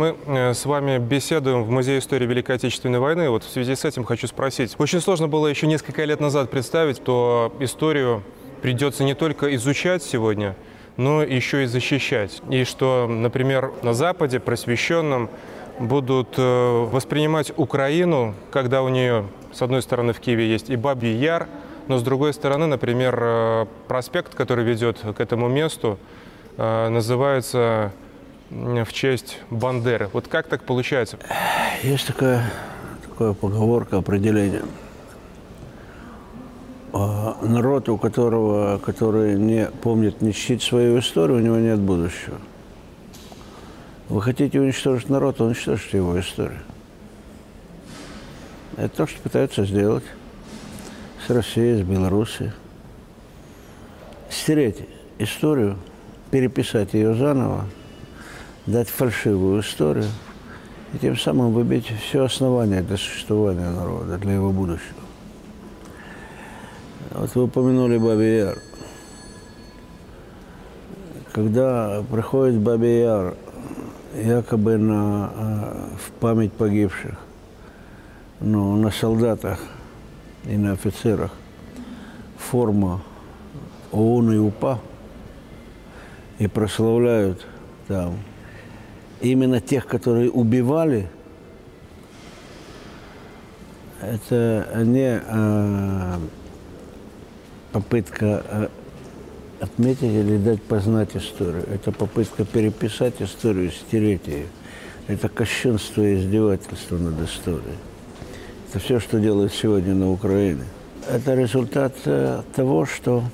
Мы э, с вами беседуем в Музее истории Великой Отечественной войны. Вот в связи с этим хочу спросить. Очень сложно было еще несколько лет назад представить, что историю придется не только изучать сегодня, но еще и защищать. И что, например, на Западе, просвещенном, будут э, воспринимать Украину, когда у нее, с одной стороны, в Киеве есть и Бабий Яр, но с другой стороны, например, э, проспект, который ведет к этому месту, называется в честь Бандеры. Вот как так получается? Есть такая, такая поговорка, определение. А, народ, у которого, который не помнит, не чтит свою историю, у него нет будущего. Вы хотите уничтожить народ, уничтожьте его историю. Это то, что пытаются сделать с Россией, с Белоруссией. Стереть историю, переписать ее заново, дать фальшивую историю и тем самым выбить все основания для существования народа, для его будущего. Вот вы упомянули Бабий Яр. Когда приходит Бабий Яр якобы на, э, в память погибших, ну, на солдатах и на офицерах форма ООН и УПА и прославляют там именно тех, которые убивали, это не э, попытка э, отметить или дать познать историю. Это попытка переписать историю, стереть ее. Это кощунство и издевательство над историей. Это все, что делают сегодня на Украине. Это результат э, того, что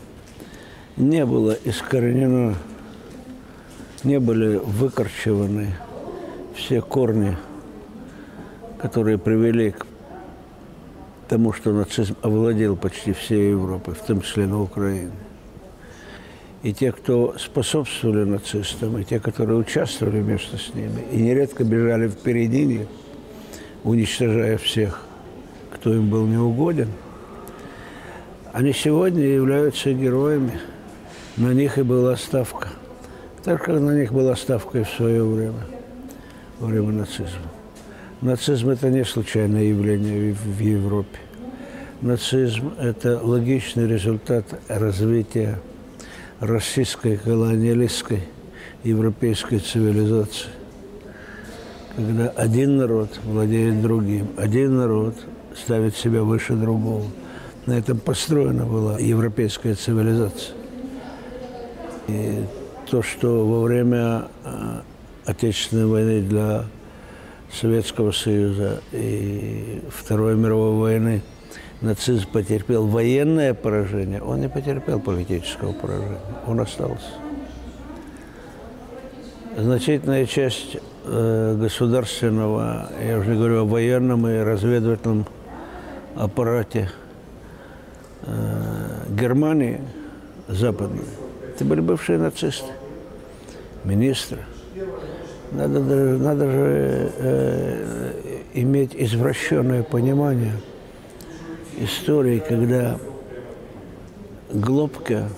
не было искоренено, не были выкорчеваны все корни, которые привели к тому, что нацизм овладел почти всей Европой, в том числе на Украине и те, кто способствовали нацистам, и те, которые участвовали вместе с ними, и нередко бежали впереди уничтожая всех, кто им был неугоден, они сегодня являются героями. На них и была ставка. Так как на них была ставка и в свое время, во время нацизма. Нацизм – это не случайное явление в Европе. Нацизм – это логичный результат развития российской колониалистской европейской цивилизации, когда один народ владеет другим, один народ ставит себя выше другого. На этом построена была европейская цивилизация. И то, что во время э, Отечественной войны для Советского Союза и Второй мировой войны – нацизм потерпел военное поражение, он не потерпел политического поражения, он остался. Значительная часть э, государственного, я уже говорю о военном и разведывательном аппарате э, Германии западной, это были бывшие нацисты, министры. Надо, надо же э, иметь извращенное понимание – истории, когда Глобка,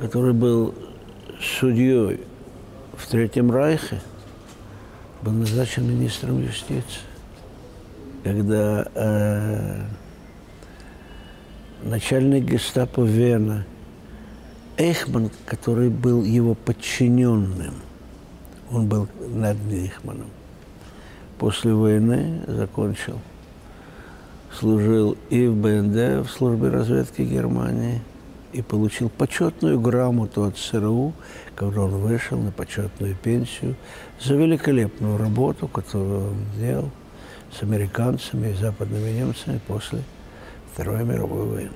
который был судьей в Третьем Райхе, был назначен министром юстиции. Когда э, начальник гестапо Вена Эйхман, который был его подчиненным, он был над Эйхманом, после войны закончил – служил и в БНД, в службе разведки Германии, и получил почетную грамоту от ЦРУ, когда он вышел на почетную пенсию, за великолепную работу, которую он сделал с американцами и западными немцами после Второй мировой войны.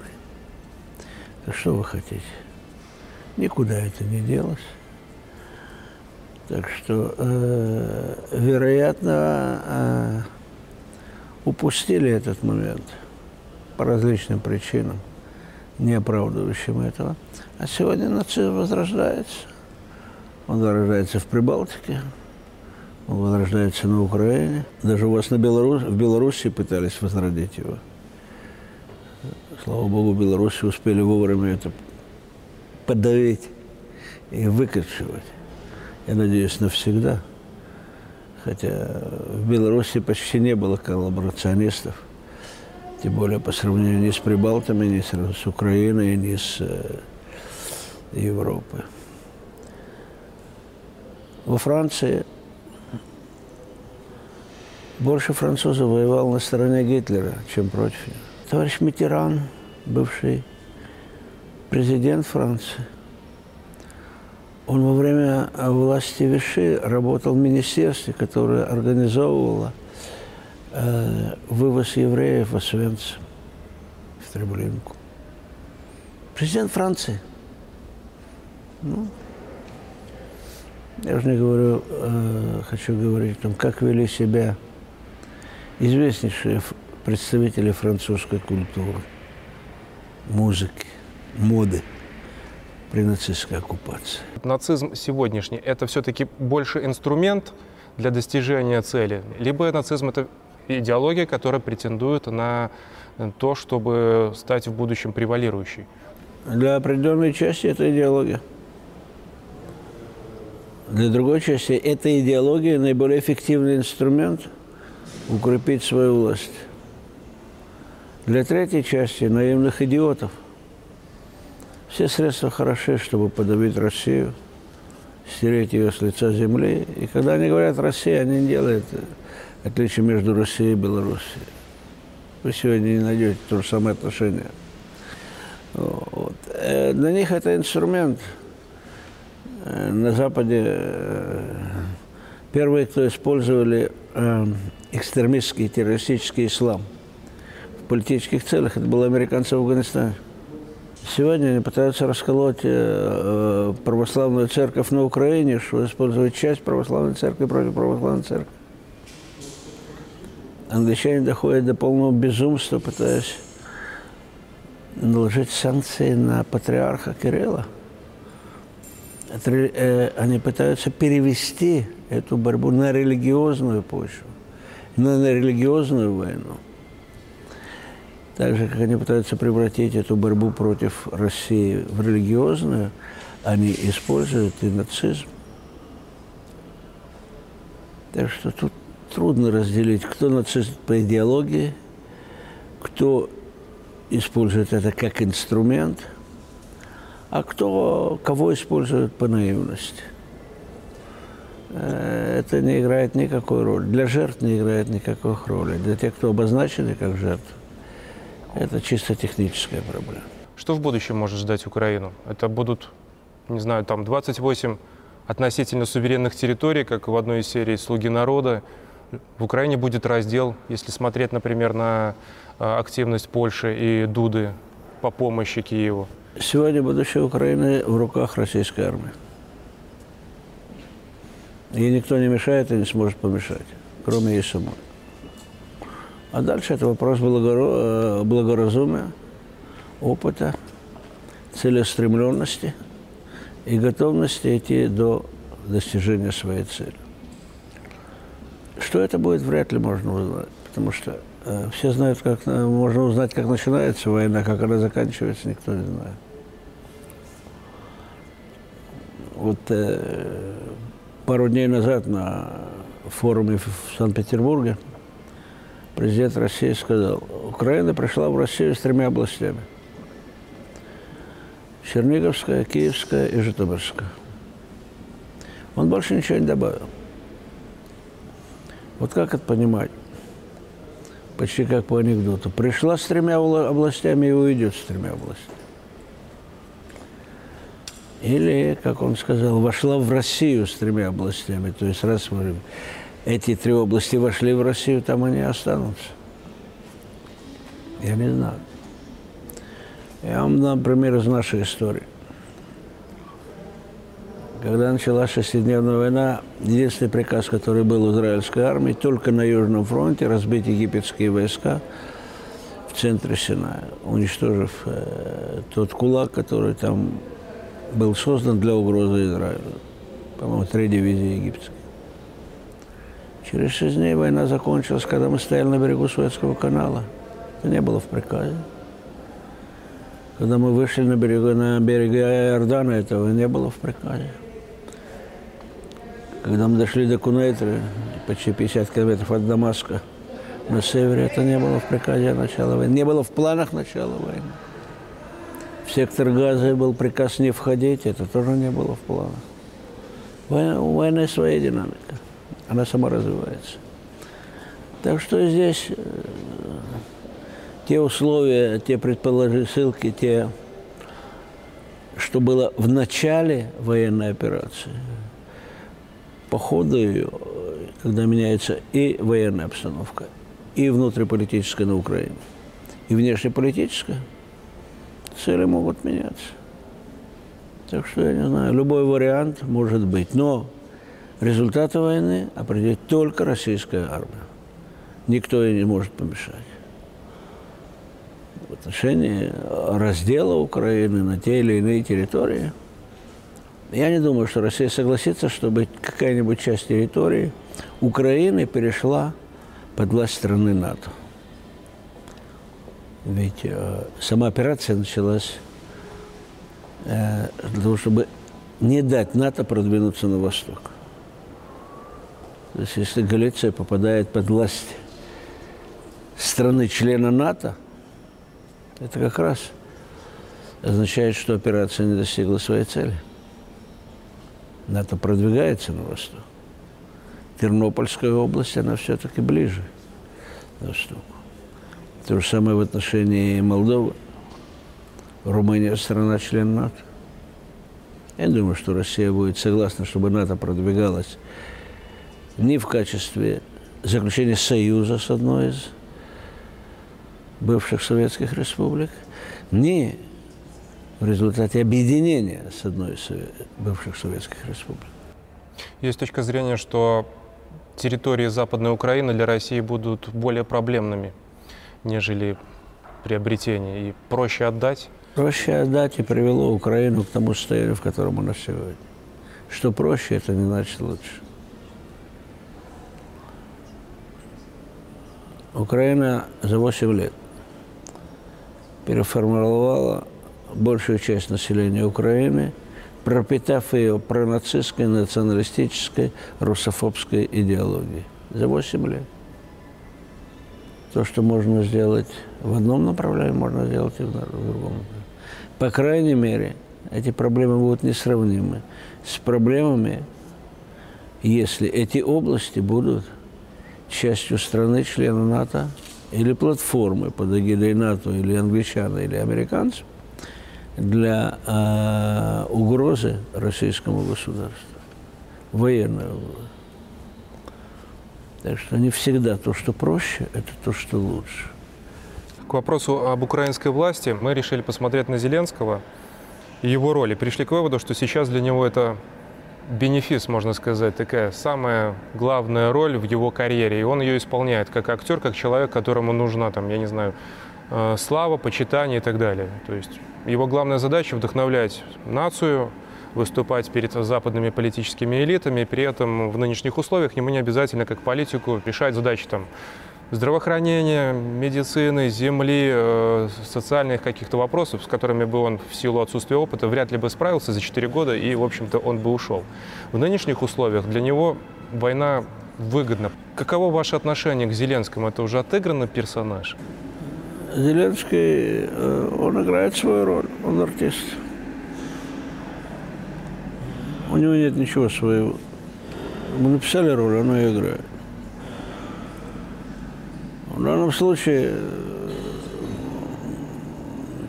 Так что вы хотите? Никуда это не делось. Так что, э, вероятно, э, упустили этот момент по различным причинам, не оправдывающим этого. А сегодня нацизм возрождается. Он возрождается в Прибалтике, он возрождается на Украине. Даже у вас на Беларусь, в Беларуси пытались возродить его. Слава Богу, Беларуси успели вовремя это подавить и выкачивать. Я надеюсь, навсегда. хотя в Беларуси почти не было коллаборационистов, тем более по сравнению ни с Прибалтами, ни с, Украиной, ни с э, Европой. Во Франции больше французов воевал на стороне Гитлера, чем против него. Товарищ Митеран, бывший президент Франции, он во время власти Виши работал в министерстве, которое организовывало э, вывоз евреев в Освенцим, в Треблинку. Президент Франции. Ну, я уже не говорю, э, хочу говорить о том, как вели себя известнейшие представители французской культуры, музыки, моды при нацистской оккупации. Нацизм сегодняшний – это все-таки больше инструмент для достижения цели, либо нацизм – это идеология, которая претендует на то, чтобы стать в будущем превалирующей? Для определенной части это идеология. Для другой части эта идеология наиболее эффективный инструмент укрепить свою власть. Для третьей части наивных идиотов все средства хороши, чтобы подавить Россию, стереть ее с лица земли. И когда они говорят «Россия», они не делают отличия между Россией и Белоруссией. Вы сегодня не найдете то же самое отношение. Вот. Э, для них это инструмент – Э, на Западе э, первые, кто использовали экстремистский террористический ислам в политических целях, это были американцы в Афганистане. Сегодня они пытаются расколоть православную церковь на Украине, что использовать часть православной церкви против православной церкви. Англичане доходят до полного безумства, пытаясь наложить санкции на патриарха Кирилла – Э, они пытаются перевести эту борьбу на религиозную почву, на, на религиозную войну. Так же, как они пытаются превратить эту борьбу против России в религиозную, они используют и нацизм. Так что тут трудно разделить, кто нацист по идеологии, кто использует это как инструмент – а кто кого использует по наивности. Э, это не играет никакой роли. Для жертв не играет никакой роли. Для тех, кто обозначены как жертвы, это чисто техническая проблема. Что в будущем может ждать Украину? Это будут, не знаю, там 28 относительно суверенных территорий, как в одной из серий «Слуги народа». В Украине будет раздел, если смотреть, например, на э, активность Польши и Дуды по помощи Киеву. Сегодня будущее Украины в руках российской армии. Ей никто не мешает и не сможет помешать, кроме ей самой. А дальше это вопрос. Э, благоразумия, опыта, целеустремленности и готовности идти до достижения своей цели. Что это будет, вряд ли можно узнать, потому что э, все знают, как э, можно узнать, как начинается война, как она заканчивается, никто не знает. Вот э, пару дней назад на форуме в Санкт-Петербурге президент России сказал, Украина пришла в Россию с тремя областями. Черниговская, Киевская и Житомирская. Он больше ничего не добавил. Вот как это понимать? Почти как по анекдоту. Пришла с тремя областями и уйдет с тремя областями. Или, как он сказал, вошла в Россию с тремя областями. То есть раз мы, эти три области вошли в Россию, там они останутся. Я не знаю. Я вам дам пример из нашей истории. Когда началась шестидневная война, единственный приказ, который был у израильской армии, только на Южном фронте разбить египетские войска в центре Синая, уничтожив э, тот кулак, который там был создан для угрозы Израилю. По-моему, три дивизии египетские. Через шесть дней война закончилась, когда мы стояли на берегу Суэцкого канала. Это не было в приказе. Когда мы вышли на берег, на берег Иордана, этого не было в приказе. Когда мы дошли до Кунайтры, почти 50 километров от Дамаска, на севере, это не было в приказе начала войны, не было в планах начала войны. В сектор Газа был приказ не входить, это тоже не было в планах. Война, у войны своя динамика, она сама развивается. Так что здесь э, те условия, те предположительные, те, что было в начале военной операции, по ходу ее, когда меняется и военная обстановка, и внутриполитическая на Украине, и внешнеполитическая, цели могут меняться. Так что, я не знаю, любой вариант может быть. Но результаты войны определит только российская армия. Никто ей не может помешать. В отношении раздела Украины на те или иные территории, я не думаю, что Россия согласится, чтобы какая-нибудь часть территории Украины перешла под власть страны НАТО. Ведь э, сама операция началась э, для того, чтобы не дать НАТО продвинуться на восток. Есть если Галиция попадает под власть страны-члена НАТО, это как раз означает, что операция не достигла своей цели. НАТО продвигается на восток. Тернопольская область, она все-таки ближе к востоку. То же самое в отношении Молдовы. Румыния – страна-член НАТО. Я думаю, что Россия будет согласна, чтобы НАТО продвигалась не в качестве заключения союза с одной из бывших советских республик, не в результате объединения с одной из бывших советских республик. Есть точка зрения, что территории Западной Украины для России будут более проблемными, нежели приобретение, и проще отдать? Проще отдать и привело Украину к тому состоянию, в котором она сегодня. Что проще, это не значит лучше. Украина за 8 лет переформировала большую часть населения Украины, пропитав ее пронацистской, националистической, русофобской идеологией. За 8 лет. То, что можно сделать в одном направлении, можно сделать и в другом. По крайней мере, эти проблемы будут несравнимы с проблемами, если эти области будут частью страны, члена НАТО, или платформы под эгидой НАТО, или англичан, или американцев, для э, угрозы российскому государству, военной угрозы. Так что не всегда то, что проще, это то, что лучше. К вопросу об украинской власти мы решили посмотреть на Зеленского и его роли. Пришли к выводу, что сейчас для него это бенефис, можно сказать, такая самая главная роль в его карьере. И он ее исполняет как актер, как человек, которому нужна, там, я не знаю, э, слава, почитание и так далее. То есть его главная задача вдохновлять нацию, выступать перед западными политическими элитами, при этом в нынешних условиях ему не обязательно как политику решать задачи там, здравоохранения, медицины, земли, э, социальных каких-то вопросов, с которыми бы он в силу отсутствия опыта вряд ли бы справился за 4 года, и, в общем-то, он бы ушел. В нынешних условиях для него война выгодна. Каково ваше отношение к Зеленскому? Это уже отыгранный персонаж? Зеленский, э, он играет свою роль, он артист. У него нет ничего своего. Мы написали роль, он ее играет. В данном случае,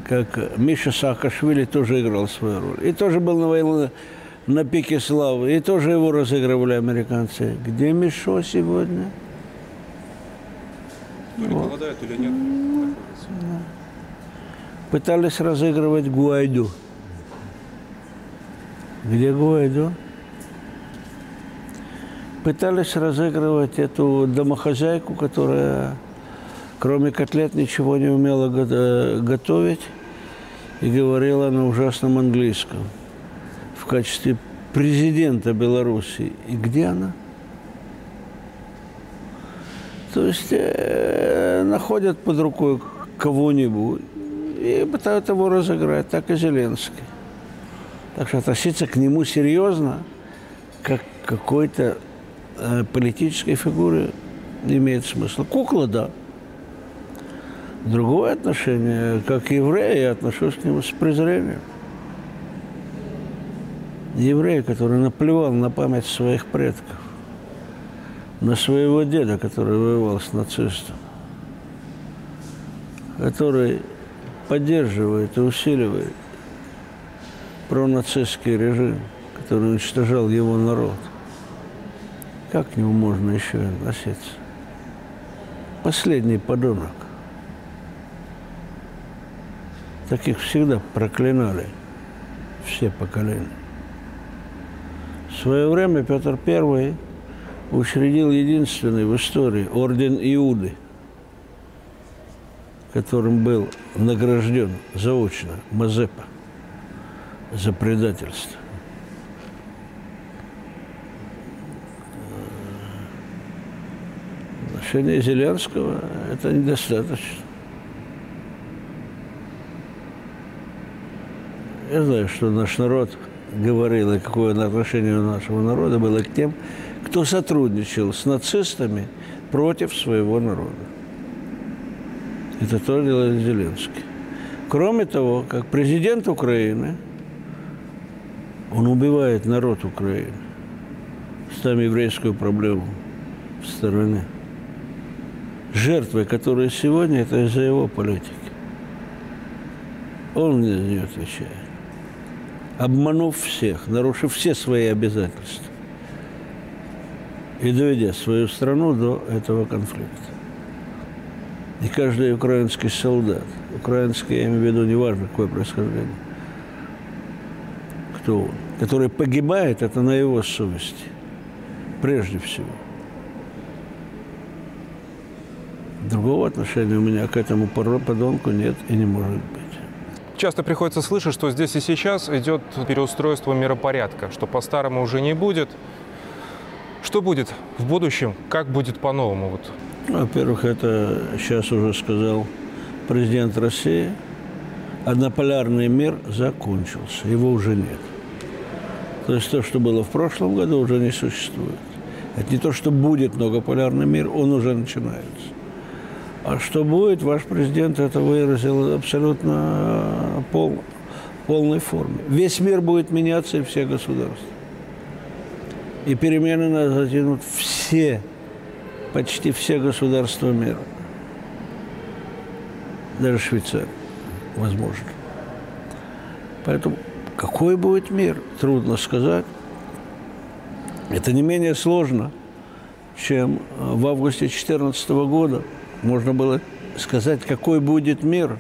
как Миша Саакашвили тоже играл свою роль. И тоже был на войне на пике славы. И тоже его разыгрывали американцы. Где Мишо сегодня? То ли голодает, или нет. Пытались разыгрывать Гуайду. Где Гуайду? Пытались разыгрывать эту домохозяйку, которая кроме котлет ничего не умела готовить и говорила на ужасном английском в качестве президента Беларуси. И где она? То есть э, находят под рукой кого-нибудь и пытаются его разыграть, так и Зеленский. Так что относиться к нему серьезно, как какой-то э, политической фигуры имеет смысл. Кукла, да. Другое отношение, как еврей, я отношусь к нему с презрением. Еврей, который наплевал на память своих предков, на своего деда, который воевал с нацистом, который поддерживает и усиливает пронацистский режим, который уничтожал его народ. Как к нему можно еще относиться? Последний подонок. Таких всегда проклинали все поколения. В свое время Петр I учредил единственный в истории орден Иуды, которым был награжден заочно Мазепа за предательство. Отношение Зеленского – это недостаточно. Я знаю, что наш народ говорил, и какое отношение у нашего народа было к тем, кто сотрудничал с нацистами против своего народа. Это то делает Зеленский. Кроме того, как президент Украины, он убивает народ Украины, ставя еврейскую проблему в стороне. Жертвы, которые сегодня, это из-за его политики. Он за нее отвечает. Обманув всех, нарушив все свои обязательства и доведя свою страну до этого конфликта. И каждый украинский солдат, украинский, я имею в виду, неважно какое происхождение, кто он, который погибает, это на его совести, прежде всего. Другого отношения у меня к этому подонку нет и не может быть. Часто приходится слышать, что здесь и сейчас идет переустройство миропорядка, что по-старому уже не будет. Что будет в будущем? Как будет по-новому? Вот во-первых, это сейчас уже сказал президент России. Однополярный мир закончился, его уже нет. То есть то, что было в прошлом году, уже не существует. Это не то, что будет многополярный мир, он уже начинается. А что будет, ваш президент это выразил абсолютно пол, полной форме. Весь мир будет меняться и все государства. И перемены нас затянут все почти все государства мира. Даже Швейцария, возможно. Поэтому какой будет мир, трудно сказать. Это не менее сложно, чем в августе 2014 года можно было сказать, какой будет мир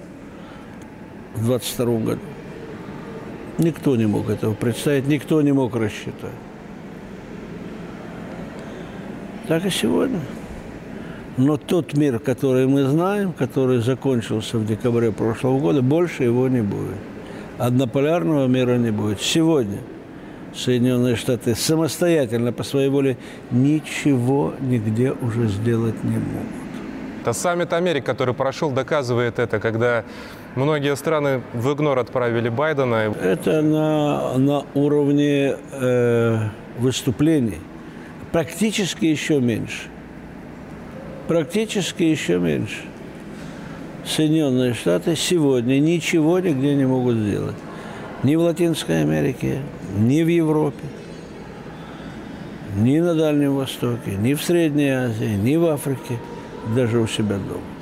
в 2022 году. Никто не мог этого представить, никто не мог рассчитать. Так и сегодня. Но тот мир, который мы знаем, который закончился в декабре прошлого года, больше его не будет. Однополярного мира не будет. Сегодня Соединенные Штаты самостоятельно по своей воле ничего нигде уже сделать не могут. Это саммит Америки, который прошел, доказывает это, когда многие страны в игнор отправили Байдена. Это на, на уровне э, выступлений. Практически еще меньше практически еще меньше. Соединенные Штаты сегодня ничего нигде не могут сделать. Ни в Латинской Америке, ни в Европе, ни на Дальнем Востоке, ни в Средней Азии, ни в Африке, даже у себя дома.